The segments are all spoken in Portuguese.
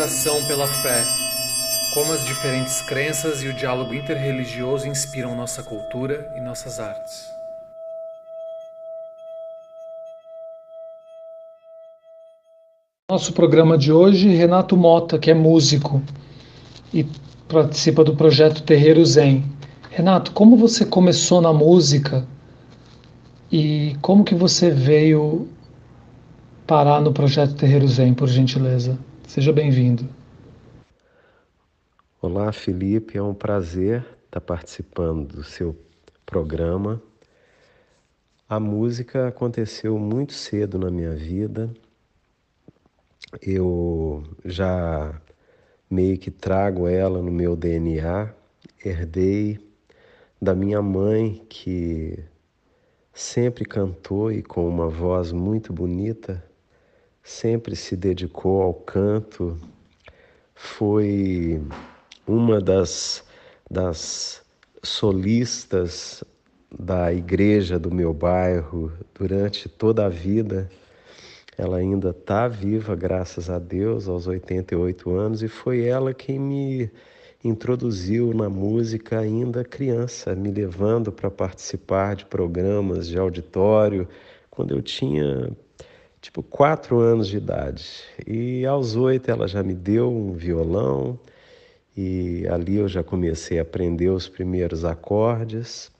admiração pela fé, como as diferentes crenças e o diálogo interreligioso inspiram nossa cultura e nossas artes. Nosso programa de hoje, Renato Mota, que é músico e participa do projeto Terreiro Zen. Renato, como você começou na música e como que você veio parar no projeto Terreiro Zen, por gentileza? Seja bem-vindo. Olá, Felipe. É um prazer estar participando do seu programa. A música aconteceu muito cedo na minha vida. Eu já meio que trago ela no meu DNA, herdei da minha mãe que sempre cantou e com uma voz muito bonita, sempre se dedicou ao canto, foi uma das, das solistas da igreja do meu bairro durante toda a vida. Ela ainda está viva, graças a Deus, aos 88 anos, e foi ela quem me introduziu na música ainda criança, me levando para participar de programas de auditório quando eu tinha tipo quatro anos de idade. E aos oito ela já me deu um violão e ali eu já comecei a aprender os primeiros acordes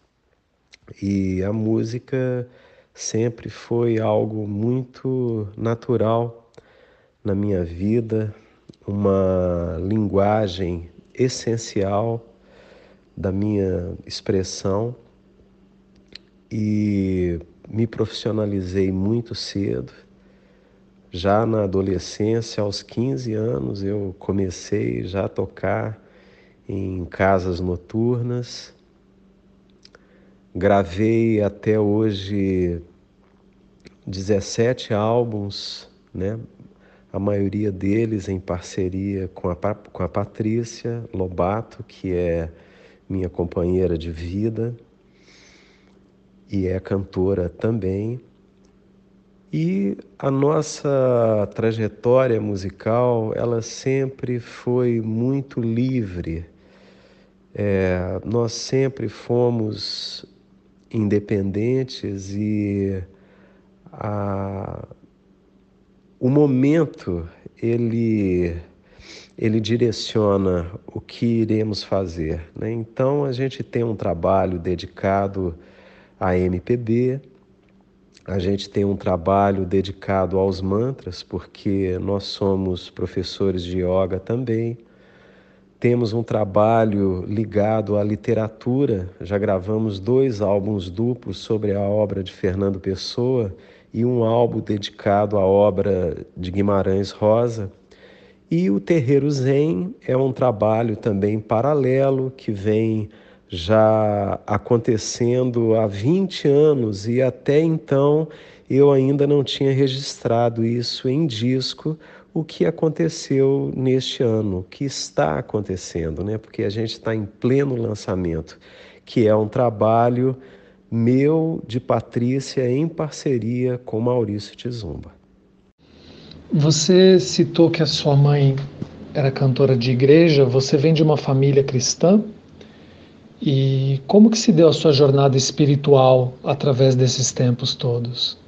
e a música sempre foi algo muito natural na minha vida, uma linguagem essencial da minha expressão e me profissionalizei muito cedo. Já na adolescência, aos 15 anos, eu comecei já a tocar em casas noturnas. Gravei até hoje 17 álbuns, né? a maioria deles em parceria com a, com a Patrícia Lobato, que é minha companheira de vida e é cantora também. E a nossa trajetória musical, ela sempre foi muito livre. É, nós sempre fomos independentes e a, o momento ele ele direciona o que iremos fazer. Né? Então a gente tem um trabalho dedicado à MPB, a gente tem um trabalho dedicado aos mantras, porque nós somos professores de yoga também. Temos um trabalho ligado à literatura, já gravamos dois álbuns duplos sobre a obra de Fernando Pessoa e um álbum dedicado à obra de Guimarães Rosa. E o Terreiro Zen é um trabalho também paralelo que vem já acontecendo há 20 anos e até então eu ainda não tinha registrado isso em disco, o que aconteceu neste ano, o que está acontecendo, né? Porque a gente está em pleno lançamento, que é um trabalho meu de Patrícia em parceria com Maurício Tizumba. Você citou que a sua mãe era cantora de igreja, você vem de uma família cristã? E como que se deu a sua jornada espiritual através desses tempos todos?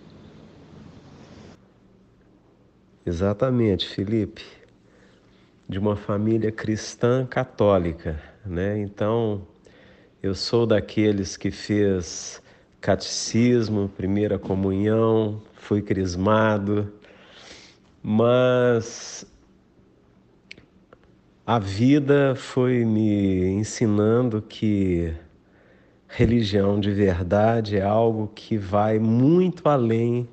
Exatamente, Felipe. De uma família cristã católica, né? Então, eu sou daqueles que fez catecismo, primeira comunhão, fui crismado, mas a vida foi me ensinando que religião de verdade é algo que vai muito além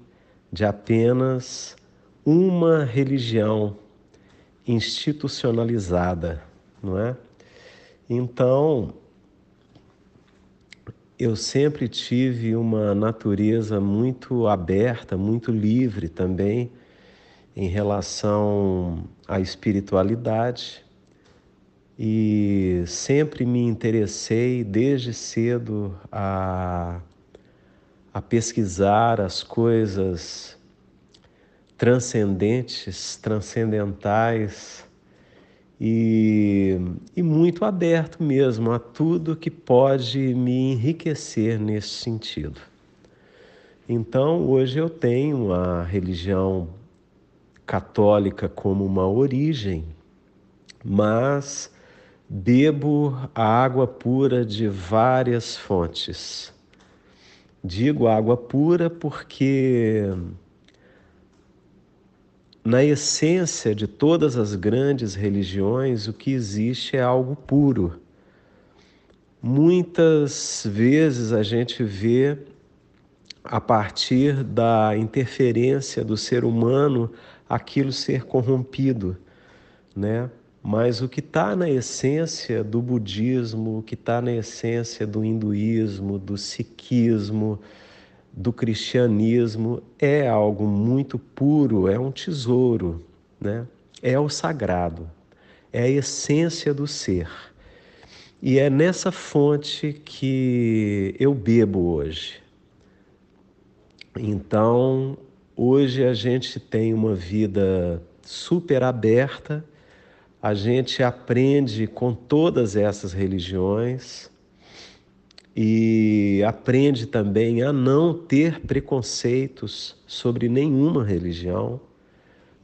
de apenas uma religião institucionalizada, não é? Então, eu sempre tive uma natureza muito aberta, muito livre também em relação à espiritualidade e sempre me interessei desde cedo a, a pesquisar as coisas transcendentes, transcendentais e, e muito aberto mesmo a tudo que pode me enriquecer nesse sentido. Então, hoje eu tenho a religião católica como uma origem, mas bebo a água pura de várias fontes. Digo água pura porque na essência de todas as grandes religiões, o que existe é algo puro. Muitas vezes a gente vê, a partir da interferência do ser humano, aquilo ser corrompido, né? Mas o que está na essência do budismo, o que está na essência do hinduísmo, do sikhismo, do cristianismo é algo muito puro, é um tesouro, né? é o sagrado, é a essência do ser. E é nessa fonte que eu bebo hoje. Então, hoje a gente tem uma vida super aberta, a gente aprende com todas essas religiões, e aprende também a não ter preconceitos sobre nenhuma religião,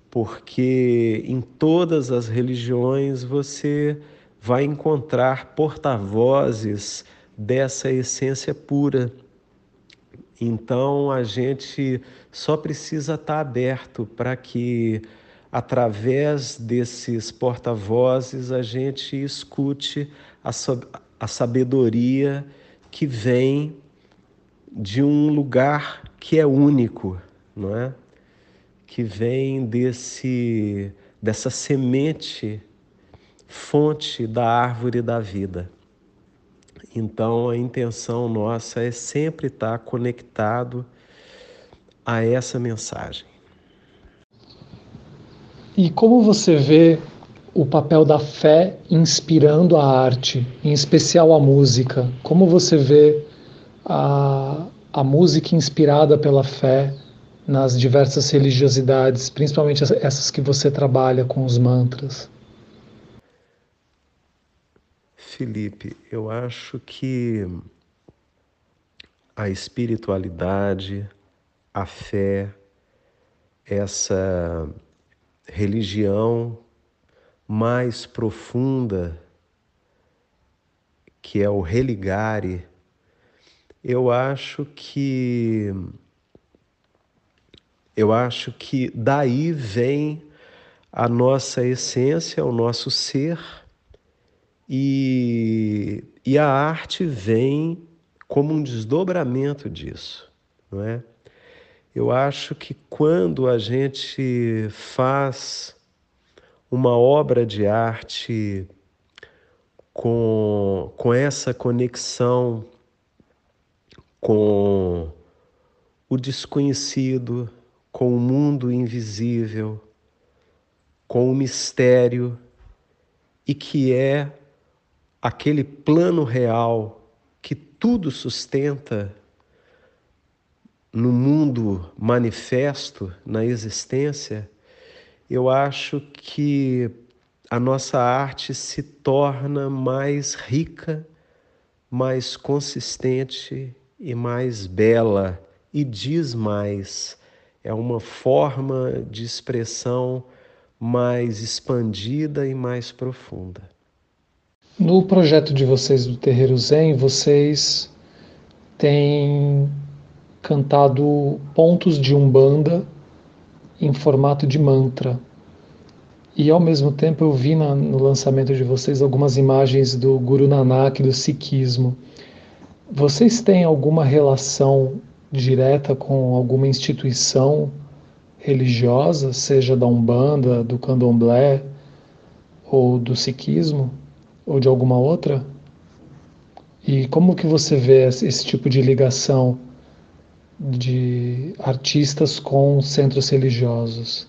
porque em todas as religiões você vai encontrar porta-vozes dessa essência pura. Então a gente só precisa estar aberto para que através desses porta-vozes a gente escute a, sabedoria que vem de um lugar que é único, não é? Que vem desse dessa semente fonte da árvore da vida. Então a intenção nossa é sempre estar conectado a essa mensagem. E como você vê o papel da fé inspirando a arte, em especial a música. Como você vê a, a música inspirada pela fé nas diversas religiosidades, principalmente essas que você trabalha com os mantras? Felipe, eu acho que a espiritualidade, a fé, essa religião mais profunda, que é o religare, eu acho que eu acho que daí vem a nossa essência, o nosso ser, e, e a arte vem como um desdobramento disso, não é? Eu acho que quando a gente faz uma obra de arte com, com essa conexão com o desconhecido, com o mundo invisível, com o mistério e que é aquele plano real que tudo sustenta no mundo manifesto, na existência, eu acho que a nossa arte se torna mais rica, mais consistente e mais bela e diz mais. É uma forma de expressão mais expandida e mais profunda. No projeto de vocês do Terreiro Zen, vocês têm cantado pontos de umbanda em formato de mantra. E ao mesmo tempo eu vi na, no lançamento de vocês algumas imagens do Guru Nanak, do Sikhismo. Vocês têm alguma relação direta com alguma instituição religiosa, seja da Umbanda, do Candomblé, ou do Sikhismo, ou de alguma outra? E como que você vê esse tipo de ligação de artistas com centros religiosos.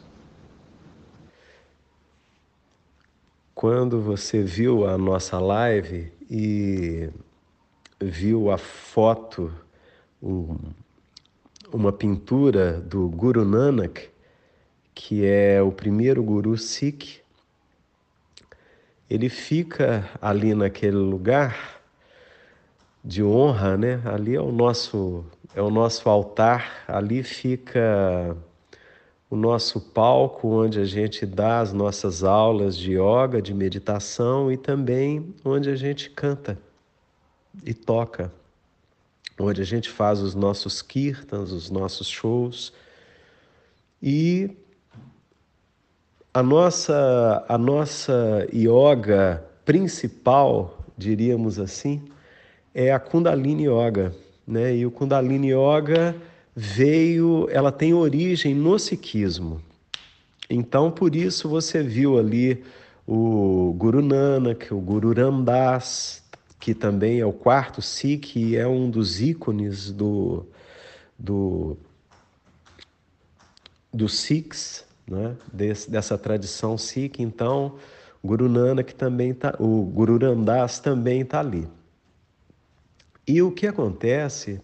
Quando você viu a nossa live e viu a foto, um, uma pintura do Guru Nanak, que é o primeiro guru Sikh, ele fica ali naquele lugar de honra, né? Ali é o nosso é o nosso altar, ali fica o nosso palco onde a gente dá as nossas aulas de yoga, de meditação e também onde a gente canta e toca, onde a gente faz os nossos kirtans, os nossos shows. E a nossa, a nossa yoga principal, diríamos assim, é a Kundalini Yoga. Né? E o Kundalini Yoga veio, ela tem origem no sikhismo. Então, por isso você viu ali o Guru Nanak, o Guru Ramdas, que também é o quarto Sikh e é um dos ícones do, do, do Sikhs, né? Des, dessa tradição Sikh. Então, Guru Nanak também tá, o Guru Ramdas também está ali. E o que acontece,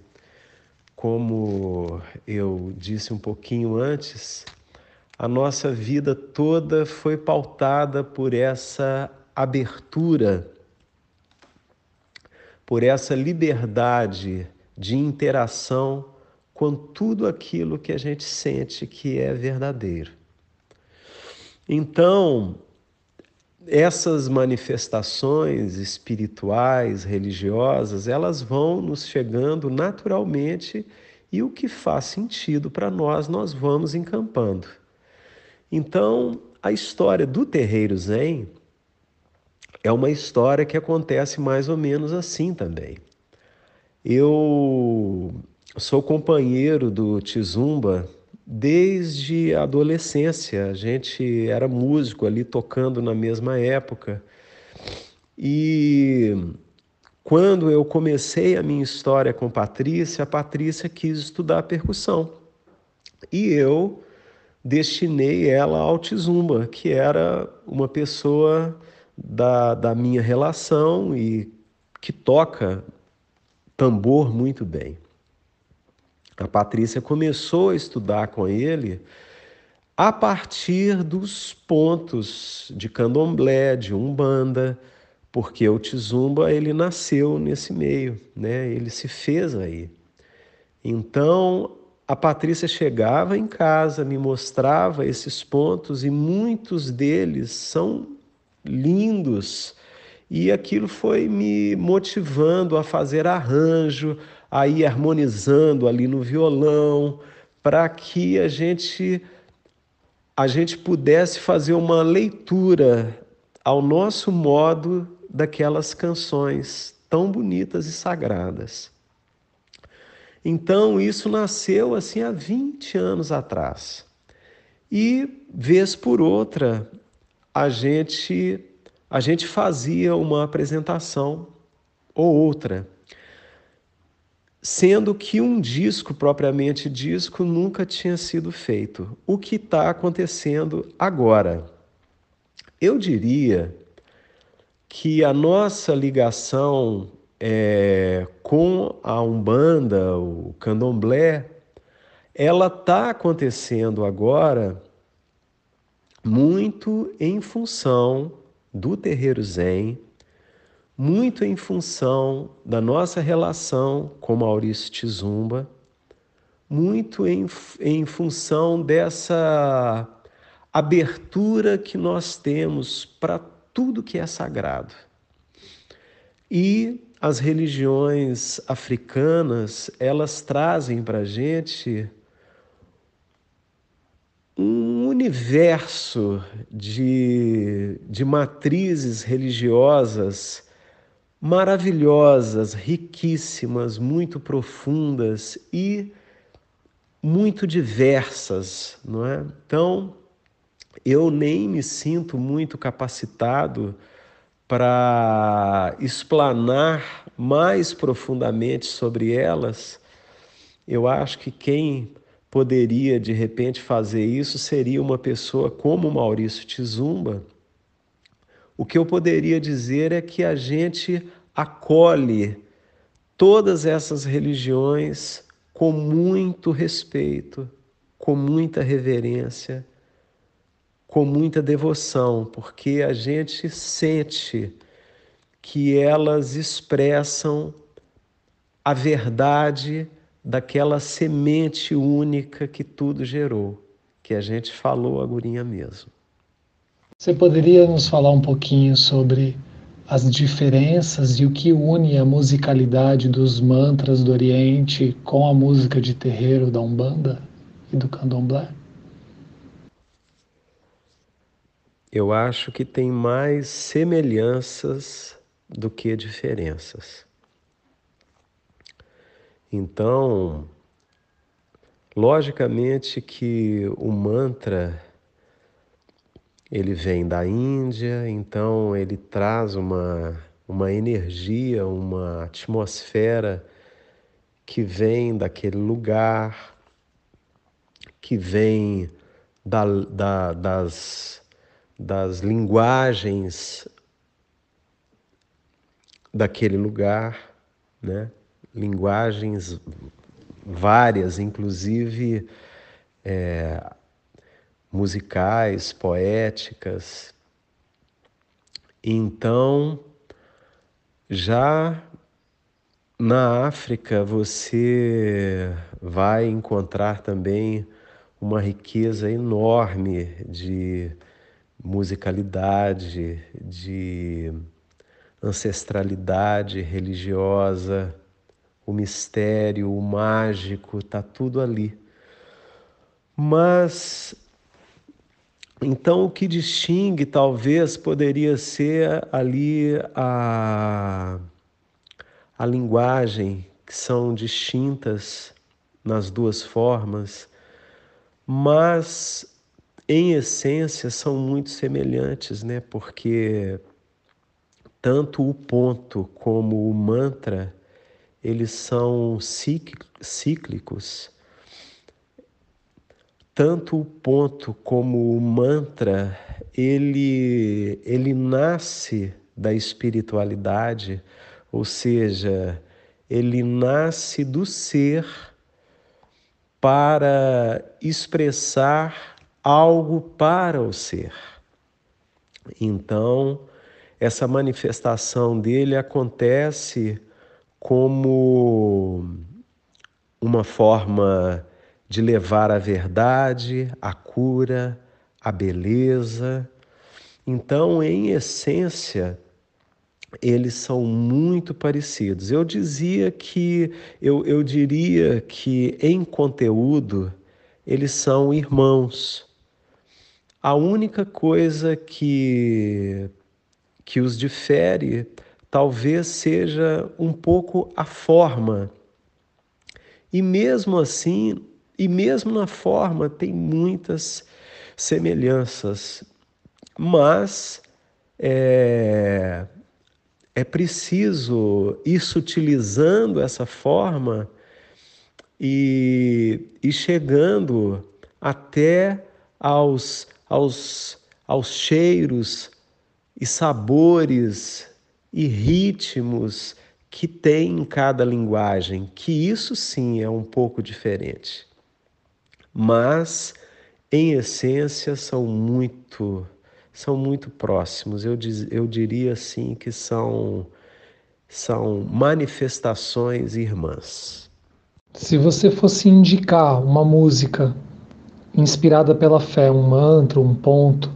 como eu disse um pouquinho antes, a nossa vida toda foi pautada por essa abertura, por essa liberdade de interação com tudo aquilo que a gente sente que é verdadeiro. Então, essas manifestações espirituais, religiosas, elas vão nos chegando naturalmente e o que faz sentido para nós, nós vamos encampando. Então, a história do terreiro Zen é uma história que acontece mais ou menos assim também. Eu sou companheiro do Tizumba desde a adolescência. A gente era músico ali tocando na mesma época. E quando eu comecei a minha história com Patrícia, a Patrícia quis estudar percussão. E eu destinei ela ao Tizumba, que era uma pessoa da, da minha relação e que toca tambor muito bem. A Patrícia começou a estudar com ele a partir dos pontos de candomblé, de umbanda, porque o Tizumba ele nasceu nesse meio, né? Ele se fez aí. Então, a Patrícia chegava em casa, me mostrava esses pontos e muitos deles são lindos. E aquilo foi me motivando a fazer arranjo, a ir harmonizando ali no violão, para que a gente a gente pudesse fazer uma leitura ao nosso modo daquelas canções tão bonitas e sagradas. Então, isso nasceu assim há 20 anos atrás. E vez por outra, a gente a gente fazia uma apresentação ou outra sendo que um disco, propriamente disco, nunca tinha sido feito. O que está acontecendo agora? Eu diria que a nossa ligação é, com a Umbanda, o Candomblé, ela está acontecendo agora muito em função do terreiro Zen, muito em função da nossa relação com Maurício Tizumba, muito em, em função dessa abertura que nós temos para tudo que é sagrado. E as religiões africanas, elas trazem para a gente um universo de, de matrizes religiosas maravilhosas, riquíssimas, muito profundas e muito diversas, não é? Então, eu nem me sinto muito capacitado para explanar mais profundamente sobre elas. Eu acho que quem poderia de repente fazer isso seria uma pessoa como Maurício Tizumba, o que eu poderia dizer é que a gente acolhe todas essas religiões com muito respeito, com muita reverência, com muita devoção, porque a gente sente que elas expressam a verdade daquela semente única que tudo gerou, que a gente falou agorinha mesmo. Você poderia nos falar um pouquinho sobre as diferenças e o que une a musicalidade dos mantras do Oriente com a música de terreiro da Umbanda e do Candomblé? Eu acho que tem mais semelhanças do que diferenças. Então, logicamente que o mantra ele vem da Índia, então ele traz uma, uma energia, uma atmosfera que vem daquele lugar, que vem da, da, das das linguagens daquele lugar, né? linguagens várias, inclusive é, musicais, poéticas. Então, já na África você vai encontrar também uma riqueza enorme de musicalidade, de ancestralidade religiosa, o mistério, o mágico, está tudo ali. Mas então o que distingue talvez poderia ser ali a, a linguagem, que são distintas nas duas formas, mas em essência, são muito semelhantes, né? Porque tanto o ponto como o mantra, eles são cíclicos. Tanto o ponto como o mantra, ele, ele nasce da espiritualidade, ou seja, ele nasce do ser para expressar algo para o ser. Então, essa manifestação dele acontece como uma forma de levar a verdade, a cura, a beleza. Então, em essência, eles são muito parecidos. Eu dizia que, eu, eu diria que em conteúdo, eles são irmãos. A única coisa que, que os difere talvez seja um pouco a forma. E mesmo assim, e mesmo na forma, tem muitas semelhanças. Mas é, é preciso ir sutilizando essa forma e, e chegando até aos aos, aos cheiros e sabores e ritmos que tem em cada linguagem, que isso sim é um pouco diferente. Mas em essência são muito são muito próximos. Eu, diz, eu diria assim que são são manifestações irmãs. Se você fosse indicar uma música inspirada pela fé, um mantra, um ponto,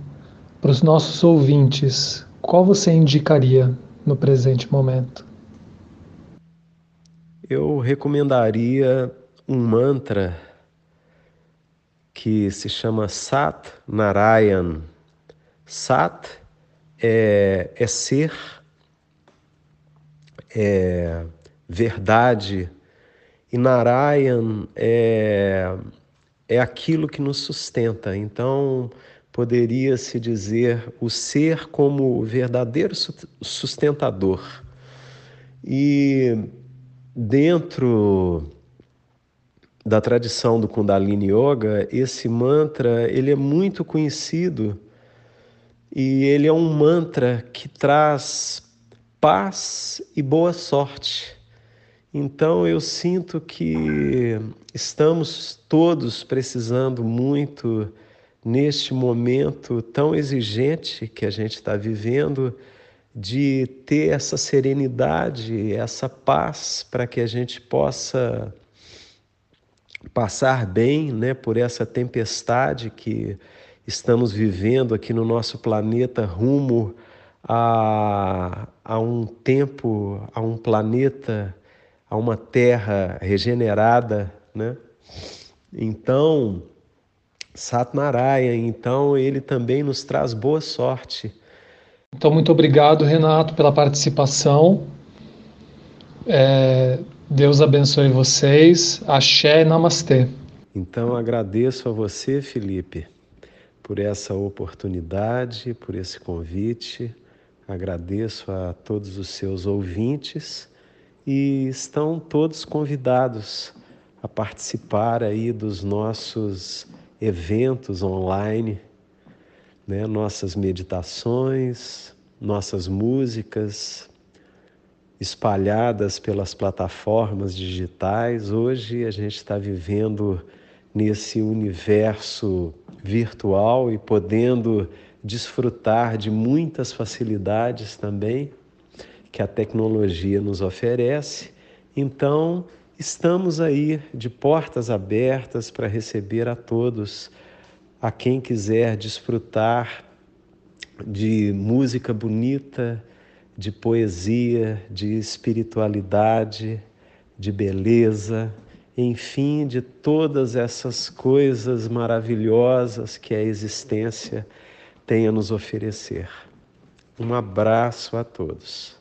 para os nossos ouvintes, qual você indicaria no presente momento? Eu recomendaria um mantra que se chama Sat Narayan. Sat é, é ser, é verdade, e Narayan é é aquilo que nos sustenta. Então, poderia-se dizer o ser como o verdadeiro sustentador. E dentro da tradição do Kundalini Yoga, esse mantra, ele é muito conhecido e ele é um mantra que traz paz e boa sorte. Então eu sinto que estamos todos precisando muito neste momento tão exigente que a gente está vivendo, de ter essa serenidade, essa paz, para que a gente possa passar bem né, por essa tempestade que estamos vivendo aqui no nosso planeta rumo a, a um tempo, a um planeta, a uma terra regenerada, né? Então, Satnaraya, então ele também nos traz boa sorte. Então, muito obrigado, Renato, pela participação. É, Deus abençoe vocês. Axé e Namastê. Então, agradeço a você, Felipe, por essa oportunidade, por esse convite. Agradeço a todos os seus ouvintes e estão todos convidados a participar aí dos nossos eventos online, né? nossas meditações, nossas músicas espalhadas pelas plataformas digitais. Hoje a gente está vivendo nesse universo virtual e podendo desfrutar de muitas facilidades também que a tecnologia nos oferece. Então, Estamos aí de portas abertas para receber a todos, a quem quiser desfrutar de música bonita, de poesia, de espiritualidade, de beleza, enfim, de todas essas coisas maravilhosas que a existência tem a nos oferecer. Um abraço a todos.